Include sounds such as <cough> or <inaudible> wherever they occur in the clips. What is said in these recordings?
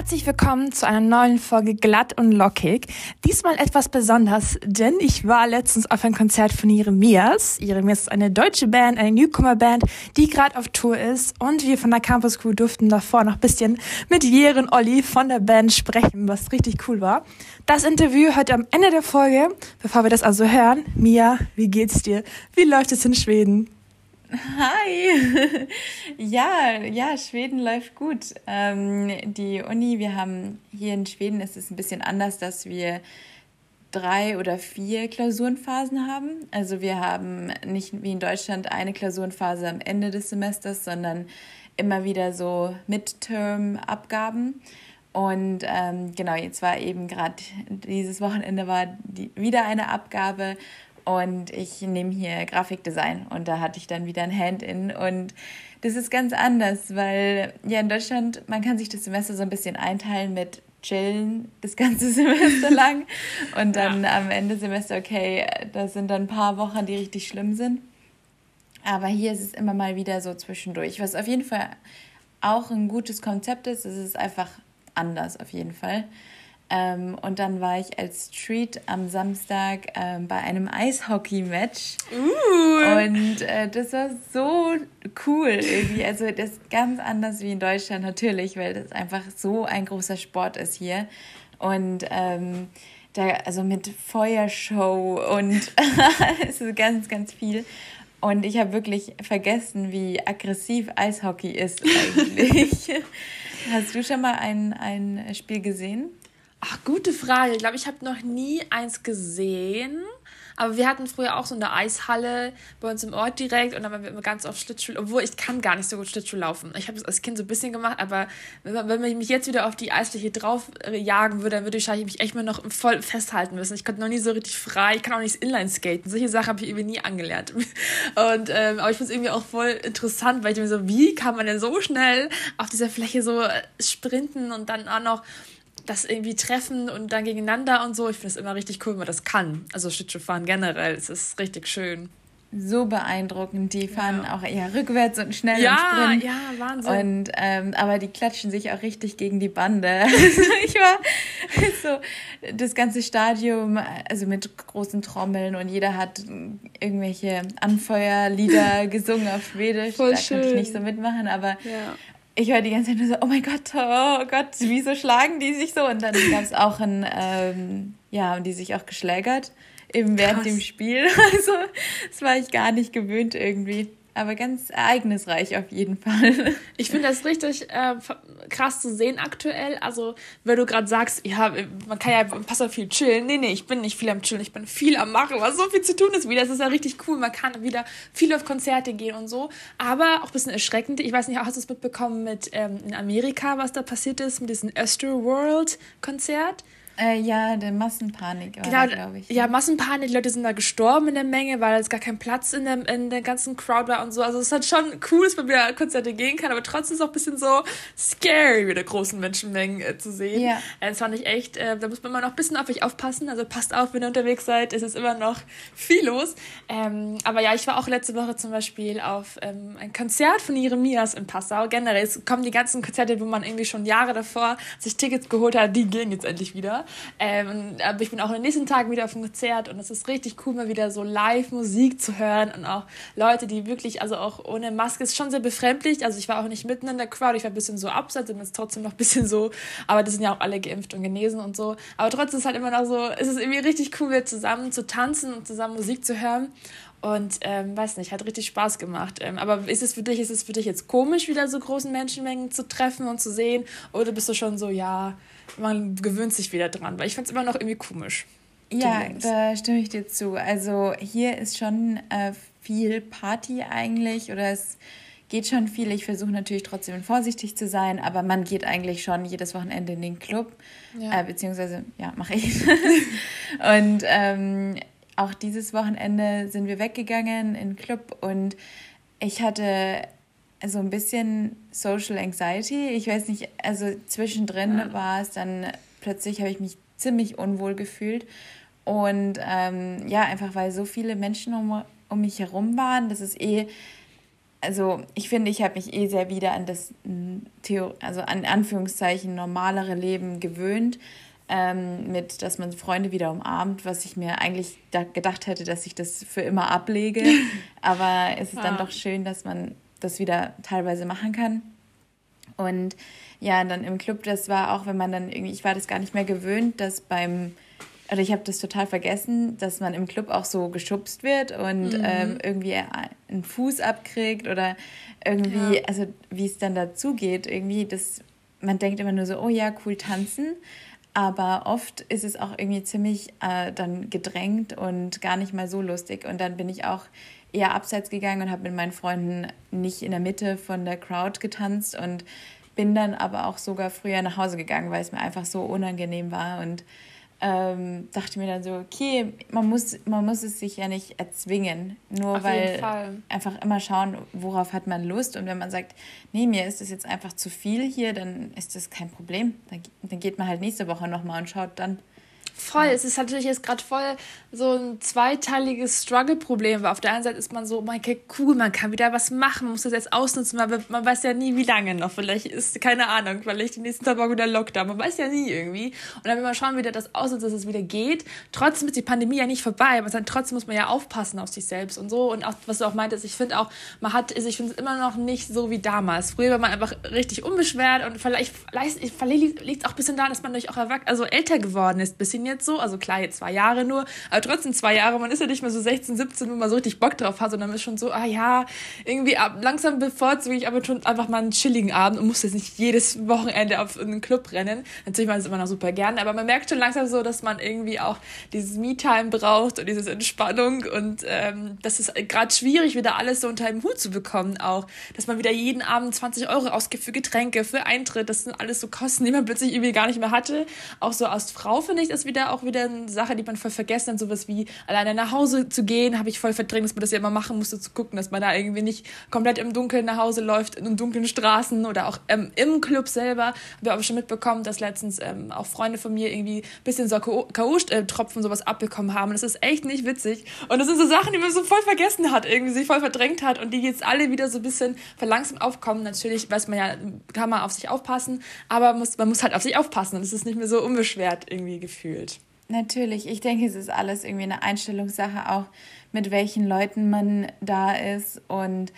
Herzlich willkommen zu einer neuen Folge Glatt und Lockig. Diesmal etwas besonders, denn ich war letztens auf ein Konzert von Jeremias. Jeremias ist eine deutsche Band, eine Newcomer-Band, die gerade auf Tour ist. Und wir von der Campus Crew durften davor noch ein bisschen mit Jeren Olli von der Band sprechen, was richtig cool war. Das Interview hört am Ende der Folge. Bevor wir das also hören, Mia, wie geht's dir? Wie läuft es in Schweden? Hi! <laughs> ja, ja, Schweden läuft gut. Ähm, die Uni, wir haben hier in Schweden ist es ein bisschen anders, dass wir drei oder vier Klausurenphasen haben. Also wir haben nicht wie in Deutschland eine Klausurenphase am Ende des Semesters, sondern immer wieder so Midterm-Abgaben. Und ähm, genau, jetzt war eben gerade dieses Wochenende war die, wieder eine Abgabe und ich nehme hier Grafikdesign und da hatte ich dann wieder ein Hand-in und das ist ganz anders, weil ja in Deutschland, man kann sich das Semester so ein bisschen einteilen mit chillen das ganze <laughs> Semester lang und dann ja. am Ende Semester, okay, das sind dann ein paar Wochen, die richtig schlimm sind. Aber hier ist es immer mal wieder so zwischendurch, was auf jeden Fall auch ein gutes Konzept ist. Es ist einfach anders auf jeden Fall. Ähm, und dann war ich als Treat am Samstag ähm, bei einem Eishockey-Match. Uh. Und äh, das war so cool irgendwie. Also das ist ganz anders wie in Deutschland natürlich, weil das einfach so ein großer Sport ist hier. Und ähm, da, also mit Feuershow und <laughs> es ist ganz, ganz viel. Und ich habe wirklich vergessen, wie aggressiv Eishockey ist eigentlich. <laughs> Hast du schon mal ein, ein Spiel gesehen? Ach, gute Frage. Ich glaube, ich habe noch nie eins gesehen. Aber wir hatten früher auch so eine Eishalle bei uns im Ort direkt und dann waren wir immer ganz oft Schlittschuh, obwohl ich kann gar nicht so gut Schlittschuh laufen. Ich habe es als Kind so ein bisschen gemacht, aber wenn, wenn man mich jetzt wieder auf die Eisfläche drauf äh, jagen würde, dann würde ich wahrscheinlich mich echt mal noch voll festhalten müssen. Ich konnte noch nie so richtig frei, ich kann auch nicht Inline-Skaten. Solche Sachen habe ich irgendwie nie angelernt. <laughs> Und, ähm, aber ich finde es irgendwie auch voll interessant, weil ich mir so, wie kann man denn so schnell auf dieser Fläche so äh, sprinten und dann auch noch das irgendwie treffen und dann gegeneinander und so. Ich finde es immer richtig cool, wenn man das kann. Also Schlittschuhfahren generell, es ist richtig schön. So beeindruckend. Die fahren ja. auch eher rückwärts und schnell ja, im Sprint. Ja, Wahnsinn. Und, ähm, aber die klatschen sich auch richtig gegen die Bande. <laughs> Also ich war <laughs> so, das ganze Stadium, also mit großen Trommeln und jeder hat irgendwelche Anfeuerlieder <laughs> gesungen auf Schwedisch. Voll da schön. konnte ich nicht so mitmachen, aber ja ich höre die ganze Zeit nur so, oh mein Gott, oh Gott, wieso schlagen die sich so? Und dann gab es auch ein, ähm, ja, und die sich auch geschlägert, eben während Krass. dem Spiel. <laughs> Also, das war ich gar nicht gewöhnt irgendwie aber ganz ereignisreich auf jeden Fall. <laughs> Ich finde das richtig äh, krass zu sehen aktuell. Also, wenn du gerade sagst, ja, man kann ja pass auf viel chillen. Nee, nee, ich bin nicht viel am Chillen, ich bin viel am Machen, was so viel zu tun ist wieder. Das ist ja richtig cool. Man kann wieder viel auf Konzerte gehen und so. Aber auch ein bisschen erschreckend. Ich weiß nicht, hast du es mitbekommen mit ähm, in Amerika, was da passiert ist mit diesem Astroworld Konzert? Äh, ja, der Massenpanik genau, glaube ich. Ja, Massenpanik, die Leute sind da gestorben in der Menge, weil es gar kein Platz in der, in der ganzen Crowd war und so. Also es ist halt schon cool, dass man wieder Konzerte gehen kann, aber trotzdem ist es auch ein bisschen so scary, wieder großen Menschenmengen äh, zu sehen. Ja. Äh, das fand ich echt, äh, da muss man immer noch ein bisschen auf euch aufpassen. Also passt auf, wenn ihr unterwegs seid, es ist immer noch viel los. Ähm, aber ja, ich war auch letzte Woche zum Beispiel auf ähm, ein Konzert von Jeremias in Passau. Generell, es kommen die ganzen Konzerte, wo man irgendwie schon Jahre davor sich Tickets geholt hat, die gehen jetzt endlich wieder. Ähm, aber ich bin auch in den nächsten Tagen wieder auf dem Konzert und es ist richtig cool, mal wieder so Live-Musik zu hören und auch Leute, die wirklich, also auch ohne Maske, ist schon sehr befremdlich. Also ich war auch nicht mitten in der Crowd, ich war ein bisschen so abseits und ist trotzdem noch ein bisschen so, aber die sind ja auch alle geimpft und genesen und so. Aber trotzdem ist es halt immer noch so, es ist irgendwie richtig cool, wieder zusammen zu tanzen und zusammen Musik zu hören. Und ähm, weiß nicht, hat richtig Spaß gemacht. Ähm, aber ist es für dich, ist es für dich jetzt komisch, wieder so großen Menschenmengen zu treffen und zu sehen? Oder bist du schon so, ja, man gewöhnt sich wieder dran? Weil ich fand es immer noch irgendwie komisch. Ja, da stimme ich dir zu. Also hier ist schon äh, viel Party eigentlich oder es geht schon viel. Ich versuche natürlich trotzdem vorsichtig zu sein, aber man geht eigentlich schon jedes Wochenende in den Club. Ja. Äh, beziehungsweise, ja, mache ich. <laughs> und ähm, auch dieses Wochenende sind wir weggegangen in den Club und ich hatte so ein bisschen Social Anxiety. Ich weiß nicht, also zwischendrin ja. war es dann plötzlich, habe ich mich ziemlich unwohl gefühlt. Und ähm, ja, einfach weil so viele Menschen um, um mich herum waren, das ist eh also ich finde, ich habe mich eh sehr wieder an das also an Anführungszeichen normalere Leben gewöhnt, ähm, mit, dass man Freunde wieder umarmt, was ich mir eigentlich da gedacht hätte, dass ich das für immer ablege. <laughs> Aber es ist ja. dann doch schön, dass man das wieder teilweise machen kann. Und ja, dann im Club, das war auch, wenn man dann irgendwie, ich war das gar nicht mehr gewöhnt, dass beim oder ich habe das total vergessen, dass man im Club auch so geschubst wird und mhm. ähm, irgendwie einen Fuß abkriegt oder irgendwie, ja. also wie es dann dazu geht, irgendwie, das, man denkt immer nur so, oh ja, cool tanzen. Aber oft ist es auch irgendwie ziemlich äh, dann gedrängt und gar nicht mal so lustig. Und dann bin ich auch eher abseits gegangen und habe mit meinen Freunden nicht in der Mitte von der Crowd getanzt und bin dann aber auch sogar früher nach Hause gegangen, weil es mir einfach so unangenehm war. Und ähm, dachte mir dann so, okay, man muss, man muss es sich ja nicht erzwingen, nur Auf weil einfach immer schauen, worauf hat man Lust. Und wenn man sagt, nee, mir ist das jetzt einfach zu viel hier, dann ist das kein Problem. Dann, dann geht man halt nächste Woche nochmal und schaut dann, Voll, ja. es ist natürlich jetzt gerade voll so ein zweiteiliges Struggle-Problem, weil auf der einen Seite ist man so, man okay, cool, man kann wieder was machen, man muss das jetzt ausnutzen, aber man weiß ja nie, wie lange noch. Vielleicht ist, keine Ahnung, vielleicht die nächsten Tage wieder Lockdown, man weiß ja nie irgendwie. Und dann will man schauen, wie das aussieht, dass es wieder geht. Trotzdem ist die Pandemie ja nicht vorbei, aber dann trotzdem muss man ja aufpassen auf sich selbst und so. Und auch, was du auch meintest, ich finde auch, man hat, ich finde es immer noch nicht so wie damals. Früher war man einfach richtig unbeschwert und vielleicht, vielleicht, vielleicht liegt es auch ein bisschen daran, dass man durch auch erwachsen, also älter geworden ist, bisschen jetzt so. Also klar, jetzt zwei Jahre nur, aber trotzdem zwei Jahre. Man ist ja nicht mehr so 16, 17, wo man so richtig Bock drauf hat, sondern ist schon so, ah ja, irgendwie ab, langsam bevorzuge ich aber schon einfach mal einen chilligen Abend und muss jetzt nicht jedes Wochenende auf einen Club rennen. Natürlich mache ich es immer noch super gerne, aber man merkt schon langsam so, dass man irgendwie auch dieses Me-Time braucht und diese Entspannung und ähm, das ist gerade schwierig, wieder alles so unter einem Hut zu bekommen auch, dass man wieder jeden Abend 20 Euro ausgibt für Getränke, für Eintritt, das sind alles so Kosten, die man plötzlich irgendwie gar nicht mehr hatte. Auch so als Frau finde ich das wieder auch wieder wieder eine Sache, die man voll vergessen hat, sowas wie alleine nach Hause zu gehen, habe ich voll verdrängt, dass man das ja immer machen musste, zu gucken, dass man da irgendwie nicht komplett im Dunkeln nach Hause läuft, in dunklen Straßen oder auch ähm, im Club selber. Habe ich aber schon mitbekommen, dass letztens ähm, auch Freunde von mir irgendwie ein bisschen so K.O.-Tropfen sowas abbekommen haben. Das ist echt nicht witzig. Und das sind so Sachen, die man so voll vergessen hat, irgendwie sich voll verdrängt hat und die jetzt alle wieder so ein bisschen verlangsamt aufkommen. Natürlich weiß man ja, kann man auf sich aufpassen, aber muss, man muss halt auf sich aufpassen und es ist nicht mehr so unbeschwert irgendwie gefühlt. Natürlich, ich denke, es ist alles irgendwie eine Einstellungssache, auch mit welchen Leuten man da ist. Und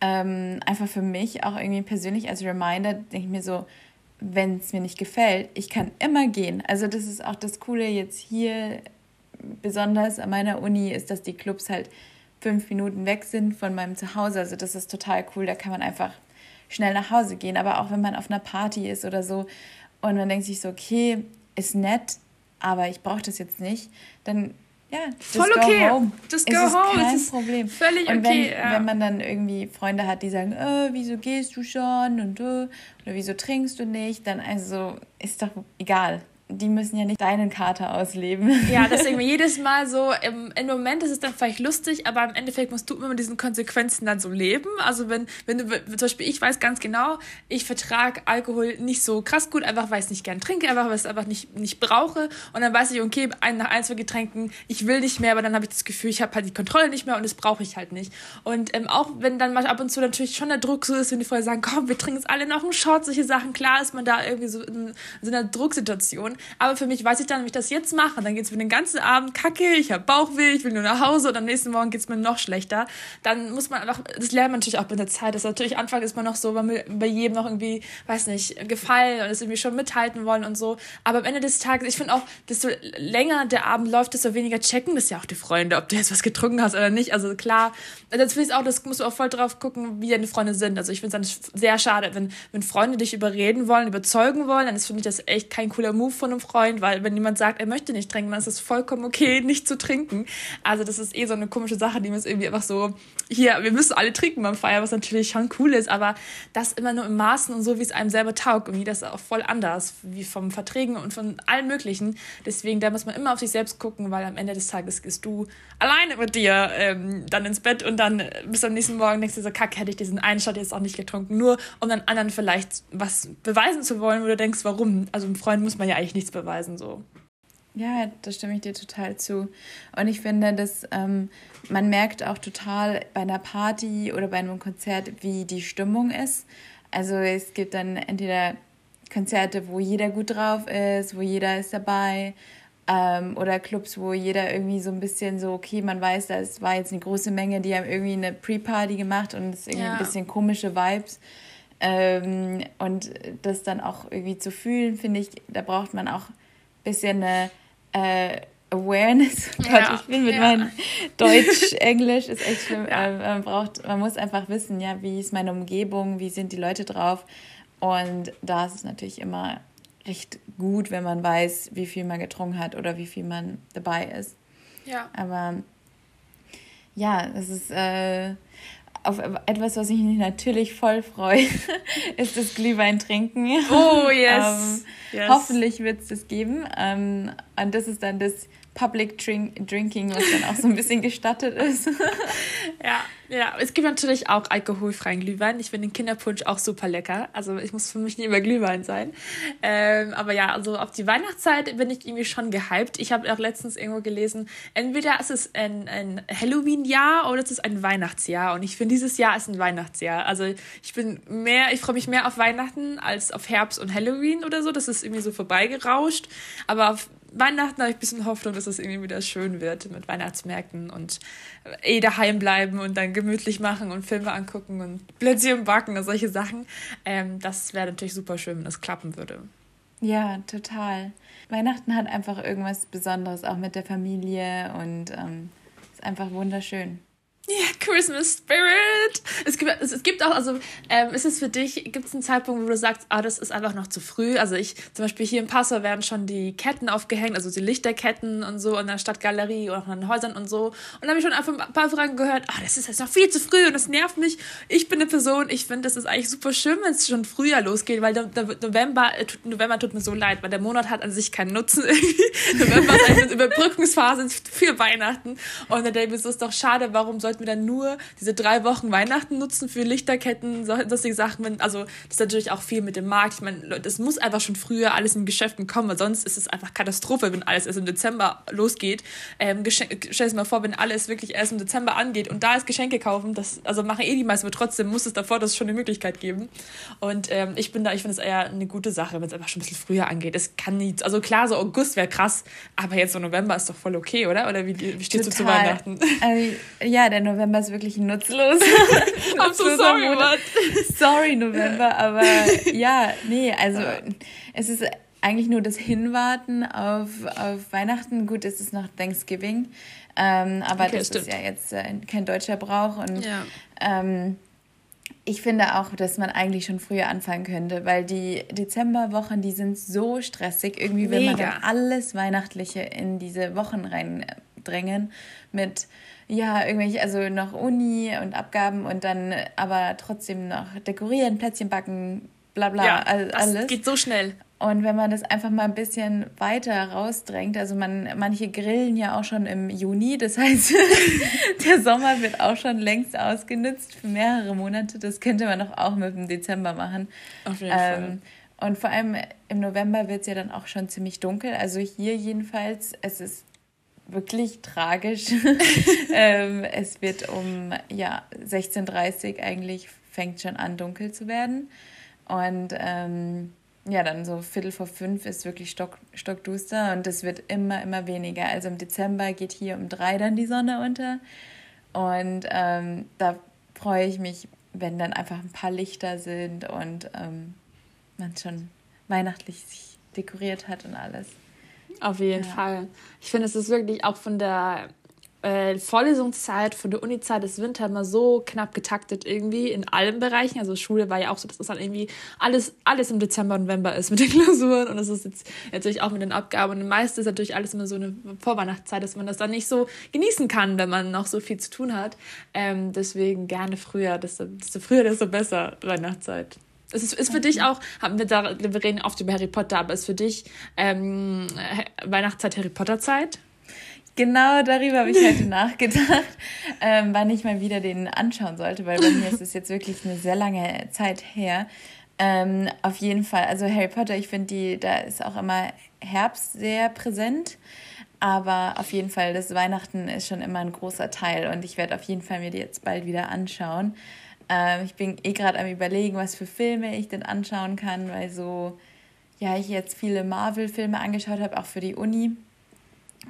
ähm, einfach für mich auch irgendwie persönlich als Reminder, denke ich mir so, wenn es mir nicht gefällt, ich kann immer gehen. Also das ist auch das Coole jetzt hier, besonders an meiner Uni, ist, dass die Clubs halt fünf Minuten weg sind von meinem Zuhause. Also das ist total cool, da kann man einfach schnell nach Hause gehen. Aber auch wenn man auf einer Party ist oder so und man denkt sich so, okay, ist nett, aber ich brauche das jetzt nicht, dann ja, voll okay. Home. Just go es ist home. Kein ist Problem. Völlig und wenn, ja. wenn man dann irgendwie Freunde hat, die sagen, äh, wieso gehst du schon und äh, oder wieso trinkst du nicht, dann also ist doch egal die müssen ja nicht deinen Kater ausleben. <laughs> Ja, deswegen <laughs> jedes Mal so, im, im Moment ist es dann vielleicht lustig, aber im Endeffekt musst du immer mit diesen Konsequenzen dann so leben. Also wenn, wenn du, zum Beispiel ich weiß ganz genau, ich vertrage Alkohol nicht so krass gut, einfach weil ich es nicht gern trinke, einfach weil ich es einfach nicht, nicht brauche. Und dann weiß ich, okay, ein, nach ein, zwei Getränken, ich will nicht mehr, aber dann habe ich das Gefühl, ich habe halt die Kontrolle nicht mehr und das brauche ich halt nicht. Und ähm, auch wenn dann mal ab und zu natürlich schon der Druck so ist, wenn die vorher sagen, komm, wir trinken jetzt alle noch einen Shot, solche Sachen, klar ist man da irgendwie so in, in so einer Drucksituation. Aber für mich weiß ich dann, wenn ich das jetzt mache, dann geht es mir den ganzen Abend kacke, ich habe Bauchweh, ich will nur nach Hause und am nächsten Morgen geht es mir noch schlechter. Dann muss man einfach, das lernt man natürlich auch mit der Zeit. Das natürlich Anfang ist man noch so, man bei jedem noch irgendwie, weiß nicht, gefallen und es irgendwie schon mithalten wollen und so. Aber am Ende des Tages, ich finde auch, desto länger der Abend läuft, desto weniger checken das ja auch die Freunde, ob du jetzt was getrunken hast oder nicht. Also klar, das finde ich auch, das musst du auch voll drauf gucken, wie deine Freunde sind. Also ich finde es dann sehr schade, wenn, wenn Freunde dich überreden wollen, überzeugen wollen, dann ist für mich das echt kein cooler Move von einem Freund, weil wenn jemand sagt, er möchte nicht trinken, dann ist es vollkommen okay, nicht zu trinken. Also das ist eh so eine komische Sache, die ist irgendwie einfach so, hier, wir müssen alle trinken beim Feiern, was natürlich schon cool ist, aber das immer nur im Maßen und so, wie es einem selber taugt. Und das ist auch voll anders, wie vom Verträgen und von allen möglichen. Deswegen, da muss man immer auf sich selbst gucken, weil am Ende des Tages gehst du alleine mit dir ähm, dann ins Bett und dann bis am nächsten Morgen denkst du so, kack, hätte ich diesen einen Shot jetzt auch nicht getrunken, nur um dann anderen vielleicht was beweisen zu wollen, wo du denkst, warum? Also einem Freund muss man ja eigentlich nichts beweisen, so. Ja, da stimme ich dir total zu. Und ich finde, dass ähm, man merkt auch total bei einer Party oder bei einem Konzert, wie die Stimmung ist. Also es gibt dann entweder Konzerte, wo jeder gut drauf ist, wo jeder ist dabei, ähm, oder Clubs, wo jeder irgendwie so ein bisschen so, okay, man weiß, das war jetzt eine große Menge, die haben irgendwie eine Pre-Party gemacht und es ist irgendwie ja. ein bisschen komische Vibes. Ähm, und das dann auch irgendwie zu fühlen, finde ich, da braucht man auch ein bisschen eine äh, Awareness. Oh <laughs> Gott, ich bin mit ja. meinem Deutsch, <laughs> Englisch ist echt schlimm. Ja. Ähm, man braucht, man muss einfach wissen, ja, wie ist meine Umgebung, wie sind die Leute drauf. Und da ist es natürlich immer recht gut, wenn man weiß, wie viel man getrunken hat oder wie viel man dabei ist. Ja. Aber ja, es ist äh, auf etwas, was ich mich natürlich voll freue, <laughs> ist das Glühwein trinken. Oh, <laughs> yes. ähm, yes. Hoffentlich wird es das geben. Ähm, und das ist dann das Public Drink Drinking, was dann auch so ein bisschen gestattet ist. <laughs> ja, ja. Es gibt natürlich auch alkoholfreien Glühwein. Ich finde den Kinderpunsch auch super lecker. Also ich muss für mich nicht immer Glühwein sein. Ähm, aber ja, also auf die Weihnachtszeit bin ich irgendwie schon gehypt. Ich habe auch letztens irgendwo gelesen, entweder ist es ein, ein Halloween-Jahr oder es ist ein Weihnachtsjahr. Und ich finde, dieses Jahr ist ein Weihnachtsjahr. Also ich bin mehr, ich freue mich mehr auf Weihnachten als auf Herbst und Halloween oder so. Das ist irgendwie so vorbeigerauscht. Aber auf Weihnachten habe ich ein bisschen Hoffnung, dass es irgendwie wieder schön wird mit Weihnachtsmärkten und eh daheim bleiben und dann gemütlich machen und Filme angucken und Plätzchen backen und solche Sachen. Ähm, das wäre natürlich super schön, wenn das klappen würde. Ja, total. Weihnachten hat einfach irgendwas Besonderes, auch mit der Familie und ähm, ist einfach wunderschön. Ja, Christmas Spirit. Es gibt, es, es gibt auch, also ähm, ist es für dich, gibt es einen Zeitpunkt, wo du sagst, ah, das ist einfach noch zu früh? Also ich, zum Beispiel hier in Passau werden schon die Ketten aufgehängt, also die Lichterketten und so in der Stadtgalerie oder auch in den Häusern und so. Und da habe ich schon einfach ein paar Fragen gehört, ah, das ist jetzt noch viel zu früh und das nervt mich. Ich bin eine Person, ich finde, das ist eigentlich super schön, wenn es schon früher losgeht, weil der, der November, äh, November tut mir so leid, weil der Monat hat an sich keinen Nutzen <laughs> irgendwie. November ist eine Überbrückungsphase für Weihnachten. Und dann denke ich mir, es ist doch schade, warum sollte sollten wir dann nur diese drei Wochen Weihnachten nutzen für Lichterketten, solche Sachen. Also das ist natürlich auch viel mit dem Markt. Ich meine, das muss einfach schon früher alles in Geschäften kommen, weil sonst ist es einfach Katastrophe, wenn alles erst im Dezember losgeht. Ähm, stell dir mal vor, wenn alles wirklich erst im Dezember angeht und da ist Geschenke kaufen, das, also machen eh die meisten, aber trotzdem muss es davor das schon eine Möglichkeit geben. Und ähm, ich bin da, ich finde es eher eine gute Sache, wenn es einfach schon ein bisschen früher angeht. Es kann nicht, also klar, so August wäre krass, aber jetzt so November ist doch voll okay, oder? Oder wie, wie stehst Total. du zu Weihnachten? Also, ja, der November ist wirklich nutzlos. <laughs> I'm so sorry, Monat. <laughs> Sorry, November, aber <laughs> ja, nee, also es ist eigentlich nur das Hinwarten auf, auf Weihnachten. Gut, es ist noch Thanksgiving, ähm, aber okay, das stimmt. ist ja jetzt äh, kein deutscher Brauch und ja. ähm, ich finde auch, dass man eigentlich schon früher anfangen könnte, weil die Dezemberwochen, die sind so stressig. Irgendwie will man dann alles Weihnachtliche in diese Wochen reindrängen mit ja, irgendwelche, also noch Uni und Abgaben und dann aber trotzdem noch dekorieren, Plätzchen backen, bla bla, ja, alles. Das geht so schnell. Und wenn man das einfach mal ein bisschen weiter rausdrängt, also man, manche grillen ja auch schon im Juni, das heißt, <laughs> der Sommer wird auch schon längst ausgenutzt für mehrere Monate. Das könnte man doch auch mit dem Dezember machen. Auf jeden ähm, Fall. Und vor allem im November wird es ja dann auch schon ziemlich dunkel. Also hier jedenfalls, es ist wirklich tragisch. <laughs> ähm, es wird um ja, 16.30 Uhr eigentlich fängt schon an, dunkel zu werden. Und ähm, ja, dann so Viertel vor fünf ist wirklich stock, stockduster und es wird immer, immer weniger. Also im Dezember geht hier um drei dann die Sonne unter. Und ähm, da freue ich mich, wenn dann einfach ein paar Lichter sind und ähm, man schon weihnachtlich sich dekoriert hat und alles. Auf jeden ja. Fall. Ich finde, es ist wirklich auch von der äh, Vorlesungszeit, von der Uni-Zeit des Winter immer so knapp getaktet irgendwie in allen Bereichen. Also Schule war ja auch so, dass das dann irgendwie alles, alles im Dezember, November ist mit den <laughs> Klausuren und es ist jetzt natürlich auch mit den Abgaben. Und meistens ist natürlich alles immer so eine Vorweihnachtszeit, dass man das dann nicht so genießen kann, wenn man noch so viel zu tun hat. Ähm, deswegen gerne früher, desto, desto früher, desto besser Weihnachtszeit. Es ist, ist für dich auch, haben wir da, wir reden oft über Harry Potter, aber ist für dich ähm, Weihnachtszeit Harry Potter Zeit? Genau darüber habe ich heute <laughs> nachgedacht, ähm, wann ich mal wieder den anschauen sollte, weil bei mir ist es jetzt wirklich eine sehr lange Zeit her. Ähm, auf jeden Fall, also Harry Potter, ich finde, die, da ist auch immer Herbst sehr präsent. Aber auf jeden Fall, das Weihnachten ist schon immer ein großer Teil und ich werde auf jeden Fall mir die jetzt bald wieder anschauen. Ähm, ich bin eh gerade am überlegen, was für Filme ich denn anschauen kann, weil so, ja, ich jetzt viele Marvel-Filme angeschaut habe, auch für die Uni.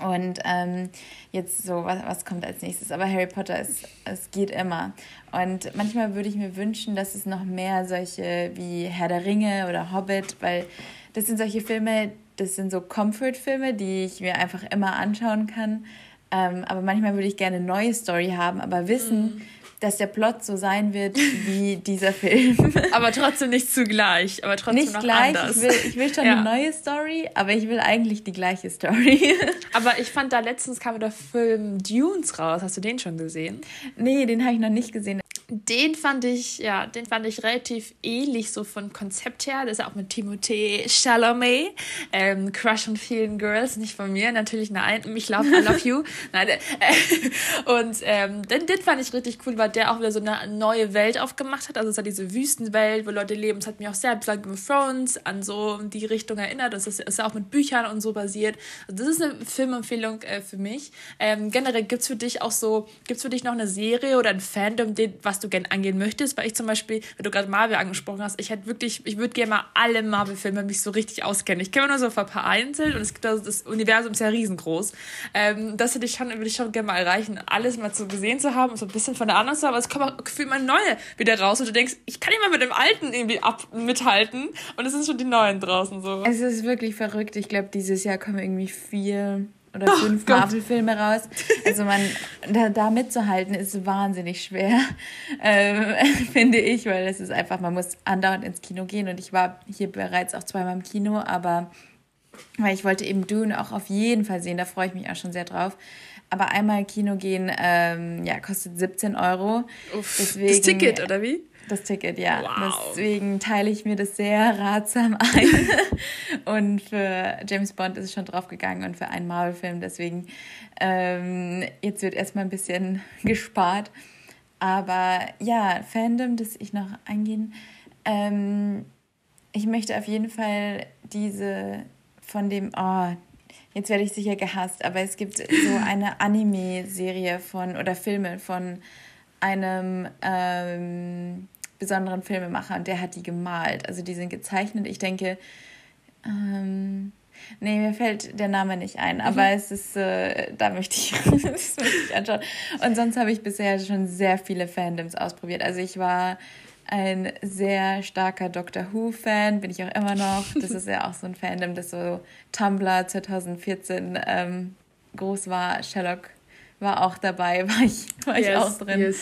Und ähm, jetzt so, was, was kommt als nächstes? Aber Harry Potter, ist, es geht immer. Und manchmal würde ich mir wünschen, dass es noch mehr solche wie Herr der Ringe oder Hobbit, weil das sind solche Filme, das sind so Comfort-Filme, die ich mir einfach immer anschauen kann. Ähm, aber manchmal würde ich gerne eine neue Story haben, aber wissen, mhm. Dass der Plot so sein wird wie <laughs> dieser Film. aber trotzdem nicht zugleich, aber trotzdem nicht noch gleich. Anders. Ich will, ich will schon ja. eine neue Story, aber ich will eigentlich die gleiche Story. <laughs> aber ich fand da letztens kam der Film Dunes raus. Hast du den schon gesehen? Nee, den habe ich noch nicht gesehen den fand ich, ja, den fand ich relativ ähnlich so von Konzept her. Das ist auch mit Timothée Chalamet, ähm, Crush von vielen Girls, nicht von mir, natürlich nein, mich love, I love you. <laughs> nein, äh, und ähm, den, den fand ich richtig cool, weil der auch wieder so eine neue Welt aufgemacht hat. Also es hat diese Wüstenwelt, wo Leute leben. Es hat mich auch sehr an Game of Thrones, an so die Richtung erinnert. Das ist, ist auch mit Büchern und so basiert. Also das ist eine Filmempfehlung äh, für mich. Ähm, generell gibt's für dich auch so, gibt's für dich noch eine Serie oder ein Fandom, den, was was du gerne angehen möchtest, weil ich zum Beispiel, wenn du gerade Marvel angesprochen hast, ich hätte wirklich, ich würde gerne mal alle Marvel-Filme mich so richtig auskennen. Ich kenne nur so ein paar einzeln und es gibt also das Universum ist ja riesengroß. Ähm, das hätte ich schon, würde ich schon gerne mal erreichen, alles mal so gesehen zu haben und so ein bisschen von der anderen zu haben, aber es kommt auch gefühlt mal neue wieder raus und du denkst, ich kann mal mit dem alten irgendwie ab mithalten und es sind schon die neuen draußen so. Es ist wirklich verrückt. Ich glaube, dieses Jahr kommen irgendwie vier oder oh fünf Marvel-Filme raus. Also man, da, da mitzuhalten ist wahnsinnig schwer, ähm, <laughs> finde ich, weil es ist einfach, man muss andauernd ins Kino gehen und ich war hier bereits auch zweimal im Kino, aber weil ich wollte eben Dune auch auf jeden Fall sehen, da freue ich mich auch schon sehr drauf. Aber einmal Kino gehen, ähm, ja, kostet 17 Euro. Uff, Deswegen, das Ticket, oder wie? Das Ticket, ja. Wow. Deswegen teile ich mir das sehr ratsam <laughs> ein. und für James Bond ist es schon draufgegangen und für einen Marvel-Film. Deswegen, ähm, jetzt wird erstmal ein bisschen <laughs> gespart. Aber ja, Fandom, das ich noch eingehen. Ähm, ich möchte auf jeden Fall diese von dem, oh, jetzt werde ich sicher gehasst, aber es gibt so eine Anime-Serie von oder Filme von einem ähm, besonderen Filmemacher und der hat die gemalt. Also die sind gezeichnet. Ich denke, ähm, nee, mir fällt der Name nicht ein, aber mhm. es ist, äh, da möchte ich, <laughs> das möchte ich anschauen. Und sonst habe ich bisher schon sehr viele Fandoms ausprobiert. Also ich war ein sehr starker Doctor Who-Fan, bin ich auch immer noch. <laughs> Das ist ja auch so ein Fandom, das so Tumblr 2014 ähm, groß war. Sherlock war auch dabei, <laughs> war ich, war yes, ich auch drin. Yes.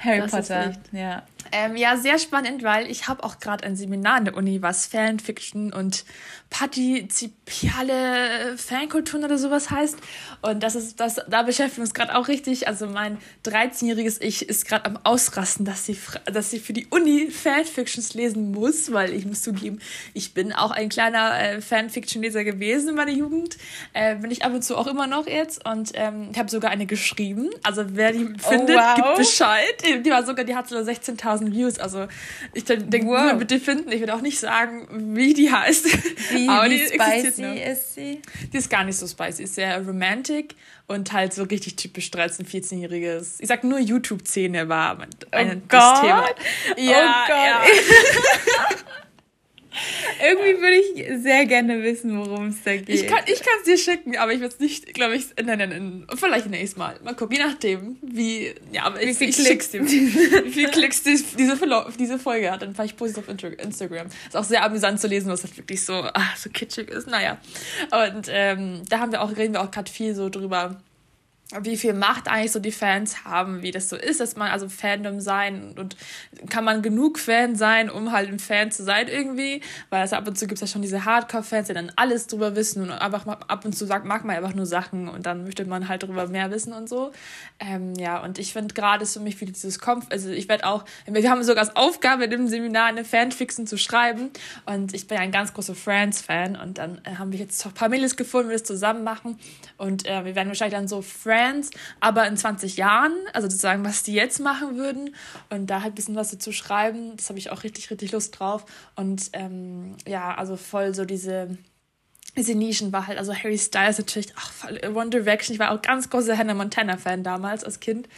Harry das Potter, ja. Ähm, ja, sehr spannend, weil ich habe auch gerade ein Seminar an der Uni, was Fanfiction und partizipiale Fankulturen oder sowas heißt. Und das ist, das, da beschäftigen wir uns gerade auch richtig. Also mein 13-jähriges Ich ist gerade am Ausrasten, dass sie, dass sie für die Uni Fanfictions lesen muss, weil ich muss zugeben, ich bin auch ein kleiner äh, Fanfiction-Leser gewesen in meiner Jugend. Äh, bin ich ab und zu auch immer noch jetzt. Und ähm, ich habe sogar eine geschrieben. Also wer die oh, findet, wow. gibt Bescheid. Die war sogar, die hat so 16.000 Views. Also ich denke, wow. bitte finden. Ich würde auch nicht sagen, wie die heißt. Wie, <laughs> Aber wie spicy ist sie? Die ist gar nicht so spicy, ist sehr romantic und halt so richtig typisch 13-, 14-jähriges. Ich sag nur YouTube-Szene war ein, oh Gott. Thema. Ja, oh Gott. Ja. <laughs> Irgendwie würde ich sehr gerne wissen, worum es da geht. Ich kann es dir schicken, aber ich würde es nicht, glaube ich, nennen. Vielleicht nächstes Mal. Mal gucken, je nachdem, wie. Ja, aber wie ich, viel ich Klicks dir. wie viel Klicks diese, diese Folge hat. Dann fahre ich positiv auf Instagram. Ist auch sehr amüsant zu lesen, was halt wirklich so, ach, so kitschig ist. Naja. Und ähm, da haben wir auch, reden wir auch gerade viel so drüber wie viel Macht eigentlich so die Fans haben, wie das so ist, dass man also Fandom sein und kann man genug Fan sein, um halt ein Fan zu sein irgendwie, weil also ab und zu gibt es ja schon diese Hardcore-Fans, die dann alles drüber wissen und einfach ab und zu sagt, mag man einfach nur Sachen und dann möchte man halt darüber mehr wissen und so. Ähm, ja, und ich finde gerade für mich wie dieses Kampf, also ich werde auch, wir haben sogar als Aufgabe in dem Seminar eine Fanfiction zu schreiben und ich bin ein ganz großer Friends-Fan und dann äh, haben wir jetzt ein paar Mädels gefunden, wir das zusammen machen und äh, wir werden wahrscheinlich dann so Friends Friends, aber in 20 Jahren, also sozusagen, was die jetzt machen würden und da halt ein bisschen was dazu schreiben, das habe ich auch richtig, richtig Lust drauf. Und ähm, ja, also voll so diese diese Nischen war halt, also Harry Styles natürlich, ach, One Direction, ich war auch ganz großer Hannah Montana-Fan damals als Kind.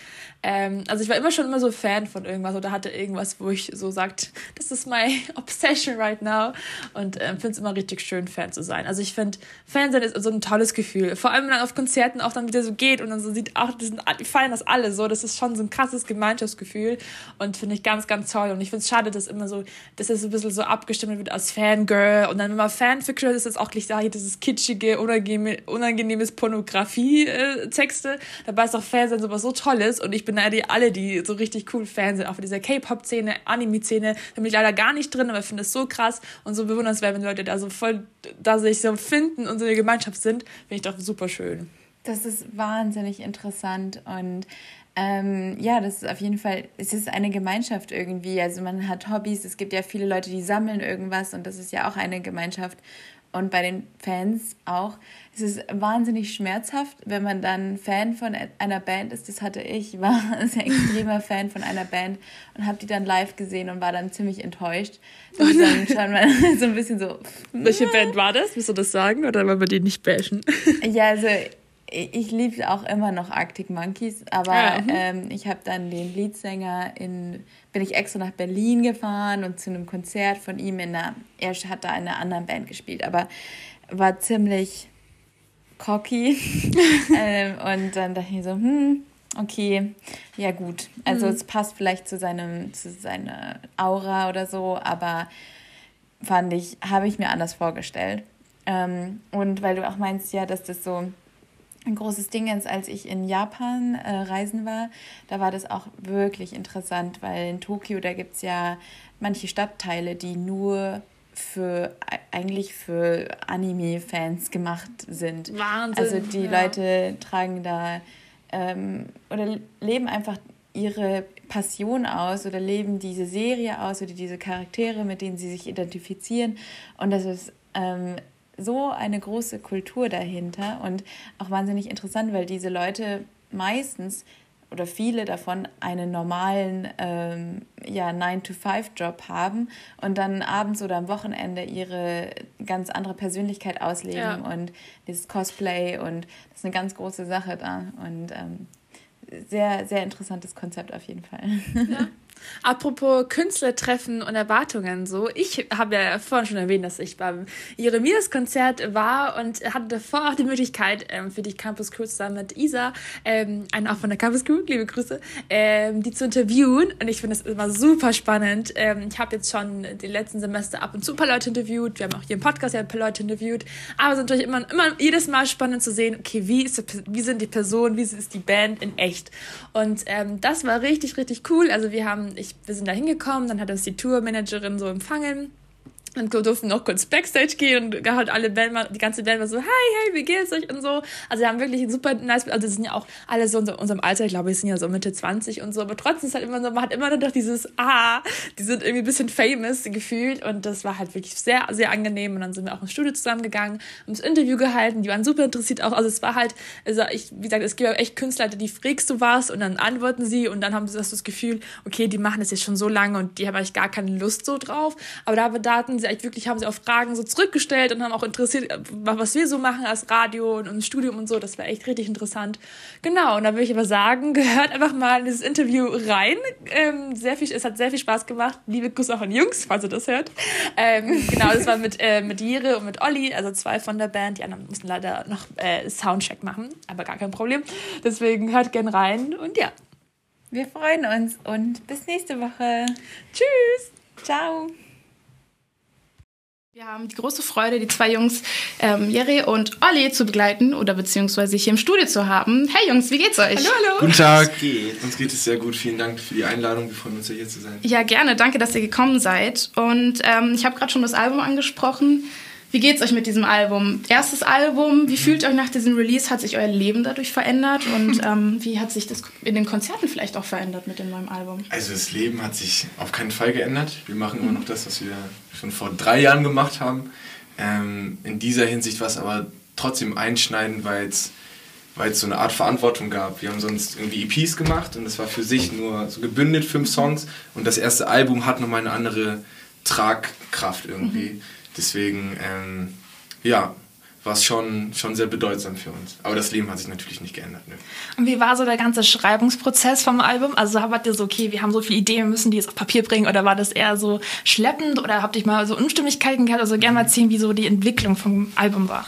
Ähm, also ich war immer schon immer so Fan von irgendwas oder hatte irgendwas, wo ich so sagt, das ist my <laughs> obsession right now und ähm, finde es immer richtig schön, Fan zu sein. Also ich finde, Fan sein ist so ein tolles Gefühl. Vor allem, wenn man auf Konzerten auch dann wieder so geht und dann so sieht, ach, die, sind, die feiern das alle so, das ist schon so ein krasses Gemeinschaftsgefühl und finde ich ganz, ganz toll. Und ich finde es schade, dass immer so, dass es ein bisschen so abgestimmt wird als Fangirl und dann, man Fanfiction ist, ist auch gleich da, hier dieses kitschige, unangenehmes Pornografie-Texte. Dabei ist auch Fan sein sowas so Tolles und ich beneide alle, die so richtig cool Fans sind, auch von dieser K-Pop-Szene, Anime-Szene. Da bin ich leider gar nicht drin, aber ich finde es so krass und so bewundernswert, wenn Leute da so voll, da sich so finden und so eine Gemeinschaft sind, finde ich doch super schön. Das ist wahnsinnig interessant und ähm, ja, das ist auf jeden Fall, es ist eine Gemeinschaft irgendwie. Also man hat Hobbys, es gibt ja viele Leute, die sammeln irgendwas und das ist ja auch eine Gemeinschaft und bei den Fans auch. Es ist wahnsinnig schmerzhaft, wenn man dann Fan von einer Band ist. Das hatte ich, ich war <laughs> ein sehr extremer Fan von einer Band und habe die dann live gesehen und war dann ziemlich enttäuscht. Das ist dann schon mal <laughs> so ein bisschen so. Welche Band war das? Willst du das sagen oder wollen wir die nicht bashen? Ja, also ich liebe auch immer noch Arctic Monkeys, aber ja, mhm. ähm, ich habe dann den Leadsänger in, bin ich extra nach Berlin gefahren und zu einem Konzert von ihm in einer, er hat da in einer anderen Band gespielt, aber war ziemlich cocky. <laughs> ähm, und dann dachte ich mir so, hm, okay, ja gut. Also mhm. es passt vielleicht zu seinem, zu seiner Aura oder so, aber fand ich, habe ich mir anders vorgestellt. Ähm, und weil du auch meinst, ja, dass das so ein großes Ding ist, als ich in Japan äh, reisen war. Da war das auch wirklich interessant, weil in Tokio, da gibt es ja manche Stadtteile, die nur für eigentlich für Anime-Fans gemacht sind. Wahnsinn. Also die ja. Leute tragen da ähm, oder leben einfach ihre Passion aus oder leben diese Serie aus oder diese Charaktere, mit denen sie sich identifizieren. Und das ist ähm, so eine große Kultur dahinter und auch wahnsinnig interessant, weil diese Leute meistens oder viele davon einen normalen ähm, ja, 9-to-5-Job haben und dann abends oder am Wochenende ihre ganz andere Persönlichkeit ausleben ja. und dieses Cosplay und das ist eine ganz große Sache da und ähm, sehr, sehr interessantes Konzept auf jeden Fall. Ja. <laughs> Apropos Künstlertreffen und Erwartungen, so. Ich habe ja vorhin schon erwähnt, dass ich beim Jeremias-Konzert war und hatte davor auch die Möglichkeit, ähm, für die Campus Crew zusammen mit Isa, ähm, einen auch von der Campus Crew, liebe Grüße, ähm, die zu interviewen. Und ich finde das immer super spannend. Ähm, ich habe jetzt schon die letzten Semester ab und zu ein paar Leute interviewt. Wir haben auch hier im Podcast ja ein paar Leute interviewt. Aber es ist natürlich immer, immer jedes Mal spannend zu sehen, okay, wie, ist wie sind die Personen, wie ist die Band in echt. Und ähm, das war richtig, richtig cool. Also wir haben ich, wir sind da hingekommen, dann hat uns die Tourmanagerin so empfangen und durften noch kurz Backstage gehen und halt alle Band, die ganze Band war so, hi, hey, wie geht's euch? und so. Also wir haben wirklich ein super nice, also sind ja auch alle so in unserem Alter, ich glaube, wir sind ja so Mitte 20 und so, aber trotzdem ist halt immer so, man hat immer noch dieses, ah, die sind irgendwie ein bisschen famous gefühlt und das war halt wirklich sehr, sehr angenehm und dann sind wir auch ins Studio zusammengegangen, haben das Interview gehalten, die waren super interessiert auch, also es war halt, also ich, wie gesagt, es gibt echt Künstler, die fragst du was und dann antworten sie und dann haben sie das Gefühl, okay, die machen das jetzt schon so lange und die haben eigentlich gar keine Lust so drauf, aber da, da sie echt wirklich, haben sie auch Fragen so zurückgestellt und haben auch interessiert, was wir so machen als Radio und, und Studium und so. Das war echt richtig interessant. Genau, und da würde ich aber sagen, <laughs> gehört einfach mal in dieses Interview rein. Ähm, sehr viel, es hat sehr viel Spaß gemacht. Liebe Grüße auch an Jungs, falls ihr das hört. Ähm, genau, das war mit, äh, mit Jere und mit Olli, also zwei von der Band. Die anderen mussten leider noch äh, Soundcheck machen, aber gar kein Problem. Deswegen hört gern rein und ja. Wir freuen uns und bis nächste Woche. Tschüss. Ciao. Wir haben die große Freude, die zwei Jungs, ähm, Jerry und Olli, zu begleiten oder beziehungsweise hier im Studio zu haben. Hey Jungs, wie geht's euch? Hallo, hallo. Guten Tag. Geht. Uns geht es sehr gut. Vielen Dank für die Einladung. Wir freuen uns, hier zu sein. Ja, gerne. Danke, dass ihr gekommen seid. Und ähm, ich habe gerade schon das Album angesprochen. Wie geht's euch mit diesem Album? Erstes Album, wie fühlt ihr euch nach diesem Release? Hat sich euer Leben dadurch verändert? Und <laughs> ähm, wie hat sich das in den Konzerten vielleicht auch verändert mit dem neuen Album? Also das Leben hat sich auf keinen Fall geändert. Wir machen immer noch das, was wir schon vor drei Jahren gemacht haben. Ähm, in dieser Hinsicht war es aber trotzdem einschneidend, weil es weil es so eine Art Verantwortung gab. Wir haben sonst irgendwie EPs gemacht und es war für sich nur so gebündelt, fünf Songs und das erste Album hat nochmal eine andere Tragkraft irgendwie. Mhm. Deswegen, ähm, ja, war es schon, schon sehr bedeutsam für uns. Aber das Leben hat sich natürlich nicht geändert. Ne? Und wie war so der ganze Schreibungsprozess vom Album? Also habt ihr so, okay, wir haben so viele Ideen, wir müssen die jetzt auf Papier bringen oder war das eher so schleppend oder habt ihr mal so Unstimmigkeiten gehabt? Also gerne mal erzählen, wie so die Entwicklung vom Album war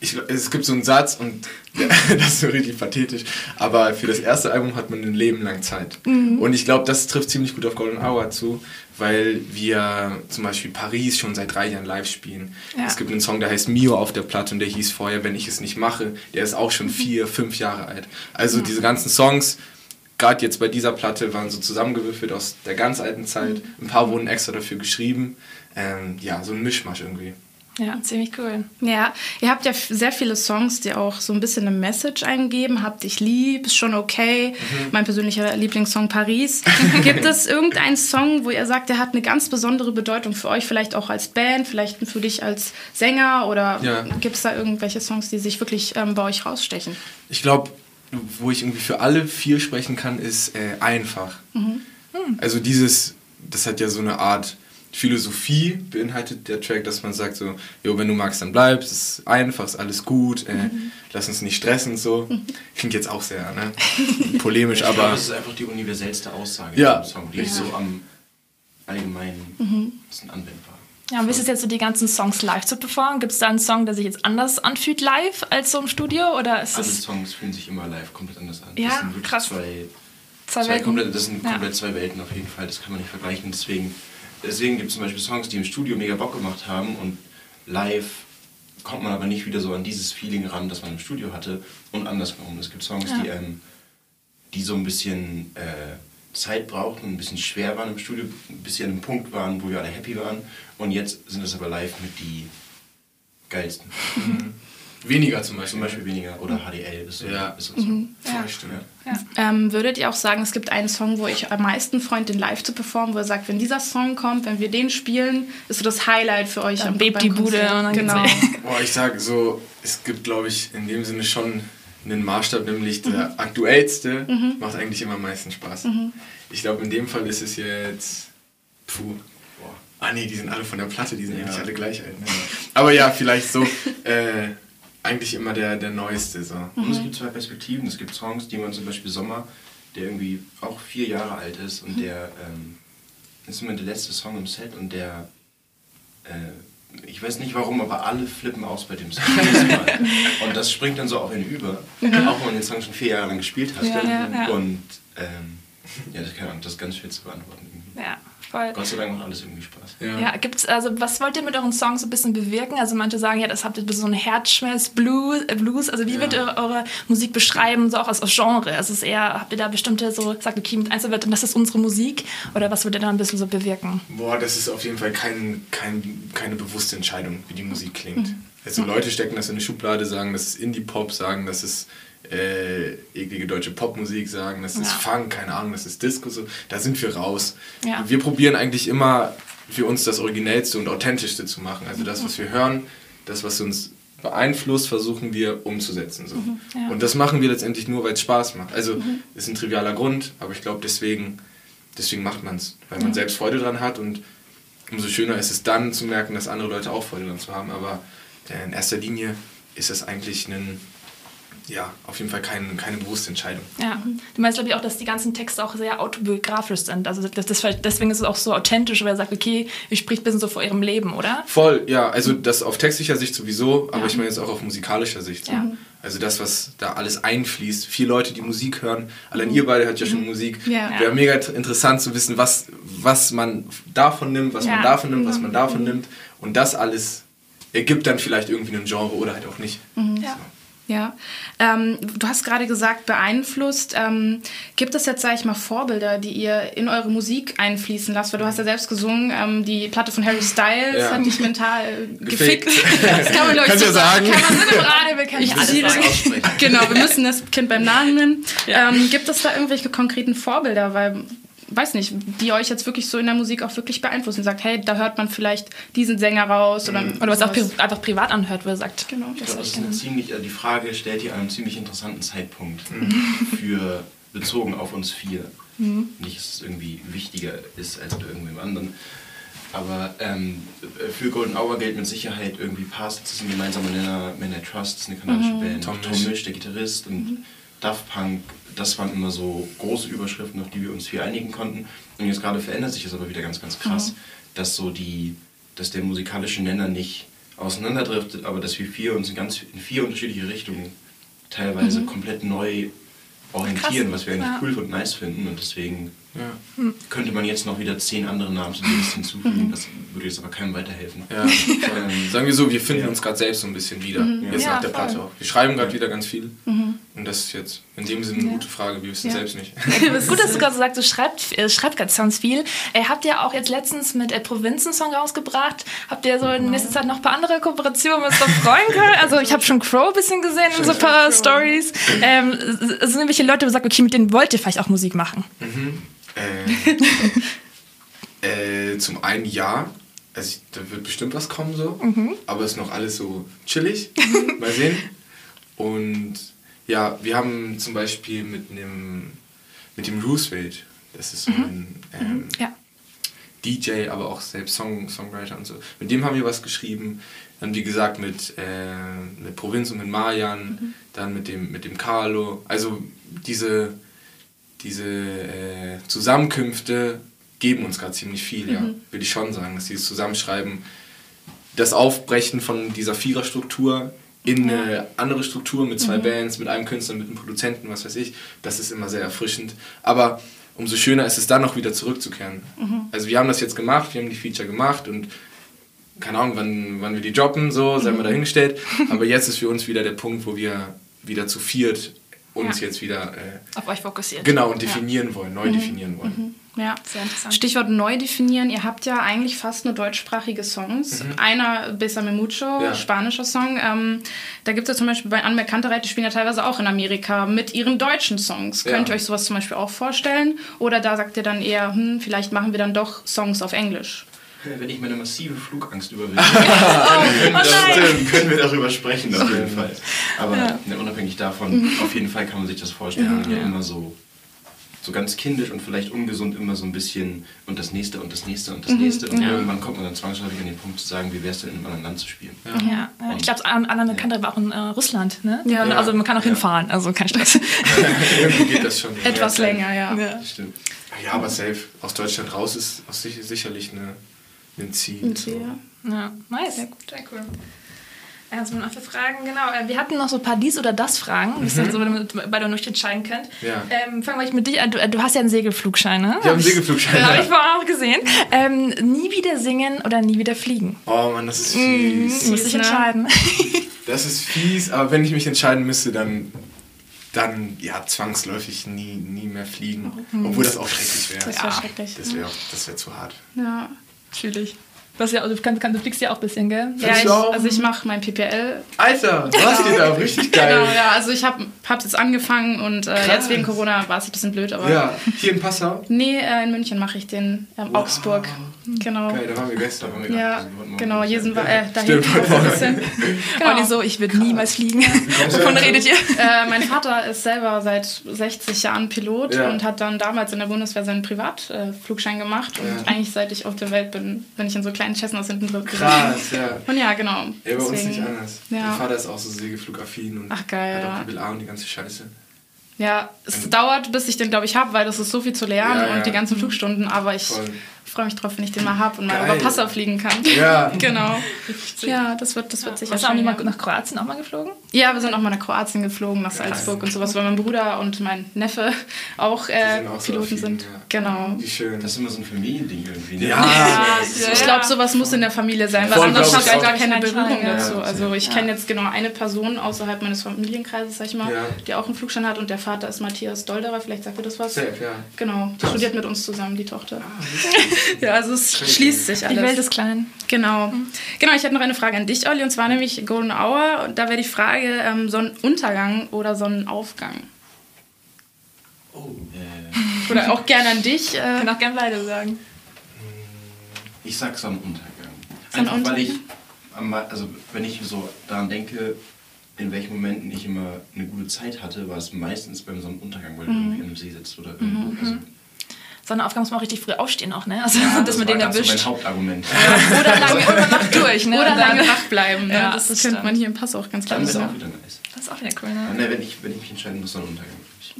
ich, es gibt so einen Satz und <laughs> ja, das ist so richtig pathetisch, aber für das erste Album hat man ein Leben lang Zeit. Mhm. Und ich glaube, das trifft ziemlich gut auf Golden Hour zu, weil wir zum Beispiel Paris schon seit drei Jahren live spielen. Ja. Es gibt einen Song, der heißt Mio auf der Platte und der hieß vorher, wenn ich es nicht mache. Der ist auch schon mhm. vier, fünf Jahre alt. Also ja. diese ganzen Songs, gerade jetzt bei dieser Platte, waren so zusammengewürfelt aus der ganz alten Zeit. Mhm. Ein paar wurden extra dafür geschrieben. Ähm, ja, so ein Mischmasch irgendwie. Ja, ziemlich cool. Ja, ihr habt ja sehr viele Songs, die auch so ein bisschen eine Message eingeben. Habt dich lieb, ist schon okay. Mhm. Mein persönlicher Lieblingssong Paris. <laughs> Gibt es irgendeinen Song, wo ihr sagt, der hat eine ganz besondere Bedeutung für euch, vielleicht auch als Band, vielleicht für dich als Sänger oder ja. gibt es da irgendwelche Songs, die sich wirklich ähm, bei euch rausstechen? Ich glaube, wo ich irgendwie für alle vier sprechen kann, ist äh, einfach. Mhm. Mhm. Also dieses, das hat ja so eine Art Philosophie beinhaltet der Track, dass man sagt so, jo, wenn du magst, dann bleibst, es ist einfach, ist alles gut, äh, mhm. lass uns nicht stressen so. <laughs> Klingt jetzt auch sehr ne? polemisch, ich aber... Glaube, das ist einfach die universellste Aussage ja. Song, die ja. ist so am allgemeinen mhm. anwendbar. Ja, und wie ist es jetzt so, die ganzen Songs live zu performen? Gibt es da einen Song, der sich jetzt anders anfühlt live als so im Studio? Oder ist Alle Songs fühlen sich immer live komplett anders an. Ja, das sind krass. Zwei, zwei, zwei komplett, das sind komplett ja. zwei Welten auf jeden Fall, das kann man nicht vergleichen. Deswegen deswegen gibt es zum Beispiel Songs, die im Studio mega Bock gemacht haben und live kommt man aber nicht wieder so an dieses Feeling ran, das man im Studio hatte und andersrum. Es gibt Songs, ja. die, ähm, die so ein bisschen äh, Zeit brauchten, ein bisschen schwer waren im Studio, ein bisschen an einem Punkt waren, wo wir alle happy waren und jetzt sind es aber live mit die geilsten. Mhm. Weniger zum Beispiel. Zum Beispiel weniger. Oder HDL ist so. Ja, ist so. Mhm. Ja. Ja. Ähm, würdet ihr auch sagen, es gibt einen Song, wo ich am meisten freund, den live zu performen, wo ihr sagt, wenn dieser Song kommt, wenn wir den spielen, ist so das Highlight für euch. Dann bebt die Bude. Und dann genau. <laughs> Boah, ich sage so, es gibt, glaube ich, in dem Sinne schon einen Maßstab, nämlich der mhm. aktuellste mhm. macht eigentlich immer am meisten Spaß. Mhm. Ich glaube, in dem Fall ist es jetzt. Puh. Boah. Ah nee, die sind alle von der Platte, die sind ja. eigentlich alle gleich alt. Ne? Aber ja, vielleicht so. <laughs> Äh, eigentlich immer der, der neueste. So. Mhm. Und es gibt zwei Perspektiven. Es gibt Songs, die man zum Beispiel Sommer, der irgendwie auch vier Jahre alt ist und mhm. der ähm, ist immer der letzte Song im Set und der äh, ich weiß nicht warum, aber alle flippen aus bei dem Song. <laughs> und das springt dann so auf ihn über, mhm. auch wenn man den Song schon vier Jahre lang gespielt hat. Ja, ja, ja. Und ähm, ja, das, kann, das ist ganz schwer zu beantworten. Ja. Voll. Gott sei Dank macht alles irgendwie Spaß. Ja, ja gibt's, also was wollt ihr mit euren Songs ein bisschen bewirken? Also manche sagen ja, das habt ihr so einen Herzschmerz, Blues, äh, Blues. Also wie ja. würdet ihr eure Musik beschreiben, so auch als, als Genre? Also ist eher, habt ihr da bestimmte so, sagt okay, mit Einzelwörtern, das ist unsere Musik? Oder was würdet ihr da ein bisschen so bewirken? Boah, das ist auf jeden Fall kein, kein, keine bewusste Entscheidung, wie die Musik klingt. Mhm. Also Leute stecken das in eine Schublade, sagen, das ist Indie-Pop, sagen, das ist äh, eklige deutsche Popmusik sagen, das ist ja. Funk, keine Ahnung, das ist Disco, so. da sind wir raus. Ja. Wir probieren eigentlich immer für uns das Originellste und Authentischste zu machen. Also das, was wir hören, das, was uns beeinflusst, versuchen wir umzusetzen. So. Mhm, ja. Und das machen wir letztendlich nur, weil es Spaß macht. Also mhm. ist ein trivialer Grund, aber ich glaube, deswegen, deswegen macht man es, weil man mhm. selbst Freude dran hat und umso schöner ist es dann zu merken, dass andere Leute auch Freude dran zu haben. Aber in erster Linie ist es eigentlich ein ja, auf jeden Fall kein, keine bewusste Entscheidung. Ja, du meinst, glaube ich, auch, dass die ganzen Texte auch sehr autobiografisch sind. Also das, das, deswegen ist es auch so authentisch, weil er sagt, okay, ich spricht ein bisschen so vor ihrem Leben, oder? Voll, ja. Also das auf textlicher Sicht sowieso, aber ja. ich meine jetzt auch auf musikalischer Sicht. So. Ja. Also das, was da alles einfließt. Vier Leute, die Musik hören. Allein mhm. ihr beide hört ja schon mhm. Musik. Ja. Wäre mega interessant zu wissen, was, was man davon nimmt, was man davon nimmt, was man davon mhm. nimmt. Und das alles ergibt dann vielleicht irgendwie ein Genre oder halt auch nicht. Mhm. So. Ja, ähm, du hast gerade gesagt, beeinflusst. Ähm, gibt es jetzt, sage ich mal, Vorbilder, die ihr in eure Musik einfließen lasst? Weil du hast ja selbst gesungen, ähm, die Platte von Harry Styles ja. hat dich mental gefickt. <laughs> Das kann man, glaube ich, so sagen. Kann man so im Radio, wir können nicht alles aussprechen. Genau, wir müssen das Kind beim Namen nennen. Ja. Ähm, gibt es da irgendwelche konkreten Vorbilder? Weil weiß nicht, die euch jetzt wirklich so in der Musik auch wirklich beeinflussen. Sagt, hey, da hört man vielleicht diesen Sänger raus oder, oder was auch pri einfach privat anhört, wo er sagt. Genau, das, das ist eine ziemlich, also die Frage stellt ihr an einem ziemlich interessanten Zeitpunkt mhm. <laughs> für bezogen auf uns vier. Mhm. Nicht, dass es irgendwie wichtiger ist als bei irgendwem anderen. Aber ähm, für Golden Hour gilt mit Sicherheit irgendwie Parsons ist ein gemeinsamer Nenner, Man I Trust ist eine kanadische mhm. Band, Tom, Tom Misch, der Gitarrist und mhm. Daft Punk, das waren immer so große Überschriften, auf die wir uns vier einigen konnten. Und jetzt gerade verändert sich das aber wieder ganz, ganz krass, mhm. dass so die, dass der musikalische Nenner nicht auseinanderdriftet, aber dass wir vier uns in ganz in vier unterschiedliche Richtungen teilweise mhm. komplett neu orientieren, Krass. was wir eigentlich ja. cool und nice finden. Und deswegen ja. Hm. Könnte man jetzt noch wieder zehn andere Namen zu Liste hinzufügen, mhm. das würde jetzt aber keinem weiterhelfen. Ja. ähm, sagen wir so, wir finden ja. uns gerade selbst so ein bisschen wieder, mhm. jetzt nach der Platte auch. Wir schreiben gerade wieder ganz viel mhm. Und das ist jetzt in dem Sinne eine gute Frage, wir wissen selbst nicht. <laughs> Gut, dass du gerade so sagst, du schreibt, äh, schreibt gerade ganz viel. Äh, habt ihr auch jetzt letztens mit äh, Provinzen-Song rausgebracht? Habt ihr so in nächster Zeit noch ein paar andere Kooperationen, was wir freuen können? Also ich habe schon Crow ein bisschen gesehen in so ein paar Stories. Ähm, sind irgendwelche Leute, die sagen, okay, mit denen wollt ihr vielleicht auch Musik machen? Mhm. <laughs> Äh, äh, zum einen ja, also da wird bestimmt was kommen so, mhm. aber es ist noch alles so chillig. <laughs> Mal sehen. Und ja, wir haben zum Beispiel mit einem mit dem Roosevelt, das ist so mhm. ein ähm, mhm. ja. DJ, aber auch selbst Song, Songwriter und so. Mit dem haben wir was geschrieben. Dann wie gesagt mit, äh, mit Provinz und mit Marian, mhm. dann mit dem, mit dem Carlo. Also diese diese äh, Zusammenkünfte geben uns gerade ziemlich viel, mhm. ja, würde ich schon sagen, dass dieses Zusammenschreiben, das Aufbrechen von dieser Viererstruktur in eine andere Struktur mit zwei mhm. Bands, mit einem Künstler, mit einem Produzenten, was weiß ich, das ist immer sehr erfrischend. Aber umso schöner ist es dann noch wieder zurückzukehren. Mhm. Also wir haben das jetzt gemacht, wir haben die Feature gemacht und keine Ahnung, wann, wann wir die droppen, so, sei mal mhm. dahingestellt. Aber jetzt ist für uns wieder der Punkt, wo wir wieder zu viert uns ja. jetzt wieder äh, auf euch fokussieren. Genau, und definieren ja. wollen, neu mhm. definieren wollen. Mhm. Ja, sehr interessant. Stichwort neu definieren. Ihr habt ja eigentlich fast nur deutschsprachige Songs. Mhm. Einer, Besame Mucho, ja. spanischer Song. Ähm, da gibt es ja zum Beispiel bei Anmerkante die spielen ja teilweise auch in Amerika mit ihren deutschen Songs. Könnt ihr euch sowas zum Beispiel auch vorstellen? Oder da sagt ihr dann eher, hm, vielleicht machen wir dann doch Songs auf Englisch? Wenn ich meine massive Flugangst überwinde, <laughs> können, wir darüber, können, wir darüber sprechen, auf jeden Fall. Aber ja. ne, unabhängig davon, auf jeden Fall kann man sich das vorstellen, ja, ja immer so, so ganz kindisch und vielleicht ungesund immer so ein bisschen und das nächste und das nächste und das mhm. nächste. Und irgendwann kommt man dann zwangsläufig an den Punkt zu sagen, wie wäre es denn in einem anderen Land zu spielen. Ja, ich glaube, Anna Bekannte war auch in äh, Russland. Ne? Ja, Also man kann auch hinfahren, also kein Stress. <laughs> Irgendwie geht das schon. Etwas länger, ja. Stimmt. Ja, aber safe. Aus Deutschland raus ist sicherlich eine ein Ziel. Ein Ziel, ja. ja. Nice. Sehr gut, sehr cool. Erstmal noch für Fragen, genau. Äh, wir hatten noch so ein paar dies oder das Fragen, mhm. so, damit ihr beide noch entscheiden könnt. Ja. Ähm, fangen wir mit dir an. Du, du, hast ja einen Segelflugschein, ne? Ich habe einen Segelflugschein. Ja, habe ich vorhin auch gesehen. Ähm, nie wieder singen oder nie wieder fliegen? Oh Mann, das ist mhm, fies. Mhm, muss ich ne? entscheiden. <laughs> Das ist fies, aber wenn ich mich entscheiden müsste, dann dann ja zwangsläufig nie, nie mehr fliegen. Mhm. Obwohl das auch schrecklich wäre. Das wäre ja, schrecklich. Das wäre wär zu hart. Ja. Natürlich. Was ja, du, kannst, du fliegst ja auch ein bisschen, gell? Ja, ich, also ich mache mein PPL. Alter, du hast dir da richtig geil. Genau, ja, also ich habe hab's jetzt angefangen und äh, jetzt wegen Corona war es ein bisschen blöd, aber... Ja, hier in Passau? <laughs> Nee, äh, in München mache ich den, äh, wow. Augsburg. Genau. Geil, da waren wir gestern. Waren wir ja, genau, Jesen war, äh, da Stimmt, ein <laughs> bisschen. genau. Olli so, ich würde niemals fliegen. <laughs> Wovon redet ihr? Äh, mein Vater ist selber seit 60 Jahren Pilot ja. und hat dann damals in der Bundeswehr seinen Privatflugschein gemacht und ja. eigentlich seit ich auf der Welt bin, bin ich in so kleinen Cessnas hinten drin. Krass, ja. Und ja, genau. Ja, bei uns nicht anders. Ja. Mein Vater ist auch so segelflugaffin und Ach, geil, hat auch PBLA und die ganze Scheiße. Ja, es also, dauert, bis ich den, glaube ich, habe, weil das ist so viel zu lernen ja, und die ganzen Flugstunden, aber ich Voll freue mich drauf, wenn ich den mal habe und mal über Passau fliegen kann. Ja. <laughs> genau. Ja, das wird, das wird ja. sicher Hast du auch mal nach Kroatien auch mal geflogen? Ja, wir sind auch mal nach Kroatien geflogen, nach Salzburg und sowas, weil mein Bruder und mein Neffe <laughs> auch, äh, auch Piloten so sind. Ja. Genau. Wie schön. Das ist immer so ein Familiending irgendwie. Ne? Ja. ja. Ich glaube, sowas muss in der Familie sein, weil anders habe ich gar keine Berührung dazu. Also ich kenne jetzt genau eine Person außerhalb meines Familienkreises, sag ich mal, die auch einen Flugschein hat und der Vater ist Matthias Dolderer, vielleicht sagt ihr das was. Safe, ja. Genau, die studiert mit uns zusammen, die Tochter. Ah, <laughs> ja, also es schließt sich alles. Die Welt ist klein. Genau. Mhm. Genau, ich hätte noch eine Frage an dich, Olli, und zwar nämlich Golden Hour. Und da wäre die Frage, ähm, Sonnenuntergang oder Sonnenaufgang? Oh, äh. Oder auch gerne an dich. Äh, kann auch gerne beide sagen. Ich sag Sonnenuntergang. Einfach weil ich, also wenn ich so daran denke, in welchen Momenten ich immer eine gute Zeit hatte, war es meistens beim Sonnenuntergang, weil du mhm. irgendwie am See sitzt oder irgendwo. Mhm. Also, Sonnenaufgang muss man auch richtig früh aufstehen auch, ne? Also, ja, <laughs> dass das man den erwischt. Das So mein Hauptargument. Ja. Oder <laughs> lange oder Nacht durch, ne? Oder lange <laughs> wach bleiben. Ne? Ja, das, das könnte man hier im Pass auch ganz klar Das ist auch wieder nice. Das ist auch wieder cool, ne? ne wenn, ich, wenn ich mich entscheiden muss, Sonnenuntergang.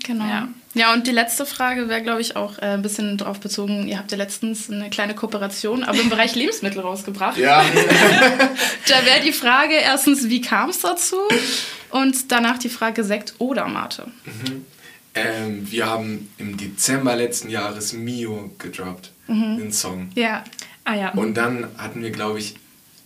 Genau. Ja. ja, und die letzte Frage wäre, glaube ich, auch äh, ein bisschen darauf bezogen. Ihr habt ja letztens eine kleine Kooperation, aber im Bereich Lebensmittel rausgebracht. Ja. da wäre die Frage erstens, wie kam es dazu? Und danach die Frage Sekt oder Mate. Mhm. Ähm, wir haben im Dezember letzten Jahres Mio gedroppt, mhm. den Song. Ja. Ah ja. Und dann hatten wir, glaube ich,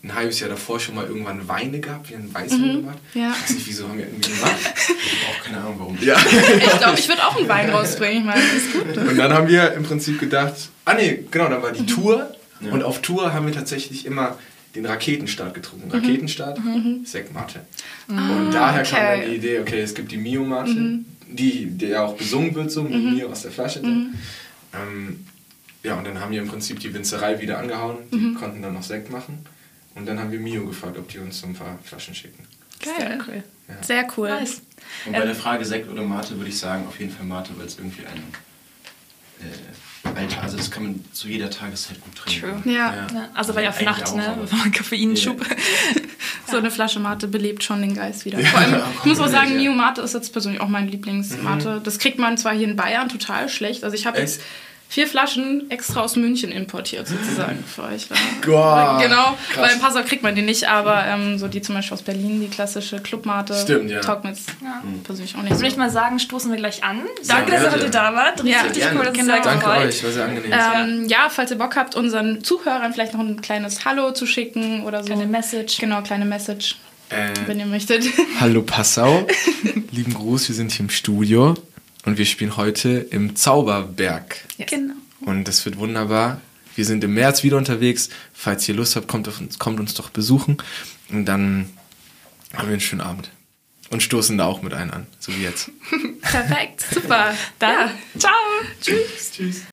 ein halbes Jahr davor schon mal irgendwann Weine gehabt, wir haben Weißwein mhm. gemacht. Ja. Ich weiß nicht, wieso haben wir irgendwie gemacht. <laughs> Ich habe auch keine Ahnung, warum. Ja. <laughs> ich glaube, ich würde auch einen Wein rausbringen. Ich meine, das ist gut. Und dann haben wir im Prinzip gedacht, ah nee, genau, dann war die mhm. Tour. Ja. Und auf Tour haben wir tatsächlich immer den Raketenstart getrunken. Mhm. Raketenstart, mhm. Sektmate. Ah, und daher okay. kam dann die Idee, okay, es gibt die Mio-Mate, mhm. Die, die ja auch besungen wird, so mit mhm. Mio aus der Flasche. Mhm. Ähm, ja, und dann haben wir im Prinzip die Winzerei wieder angehauen. Die mhm. konnten dann noch Sekt machen. Und dann haben wir Mio gefragt, ob die uns so ein paar Flaschen schicken. Geil. Sehr cool. Ja. Sehr cool. Nice. Und bei ähm, der Frage Sekt oder Mate würde ich sagen, auf jeden Fall Mate, weil es irgendwie ein äh, Alter, also das kann man zu jeder Tageszeit gut trinken. True. Ja. ja. Also weil ja auf Nacht, ne? <laughs> Koffeinschub. Ja. So eine Flasche Mate belebt schon den Geist wieder. Vor allem, ich <laughs> muss auch sagen, Mio Mate ist jetzt persönlich auch mein Lieblingsmate. Mhm. Das kriegt man zwar hier in Bayern total schlecht. Also ich habe jetzt vier Flaschen extra aus München importiert, sozusagen, <laughs> für euch. Wow, genau, krass. weil im Passau kriegt man die nicht, aber ähm, so die zum Beispiel aus Berlin, die klassische Clubmate. Stimmt, ja. Taugt mir ja. Mhm. persönlich auch nicht. Würde so. ich mal sagen, stoßen wir gleich an. Danke, dass ihr heute da wart. Ja, richtig cool, dass genau. Danke euch, war sehr angenehm. Ähm, ja, falls ihr Bock habt, unseren Zuhörern vielleicht noch ein kleines Hallo zu schicken oder so. Kleine Message. Genau, kleine Message. Äh, wenn ihr möchtet. <laughs> Hallo Passau, lieben Gruß, wir sind hier im Studio und wir spielen heute im Zauberberg. Yes. Genau. Und das wird wunderbar. Wir sind im März wieder unterwegs. Falls ihr Lust habt, kommt, uns, kommt uns doch besuchen. Und dann haben wir einen schönen Abend. Und stoßen da auch mit ein an, so wie jetzt. <laughs> Perfekt, super. Dann, ja. ciao. Tschüss. Tschüss.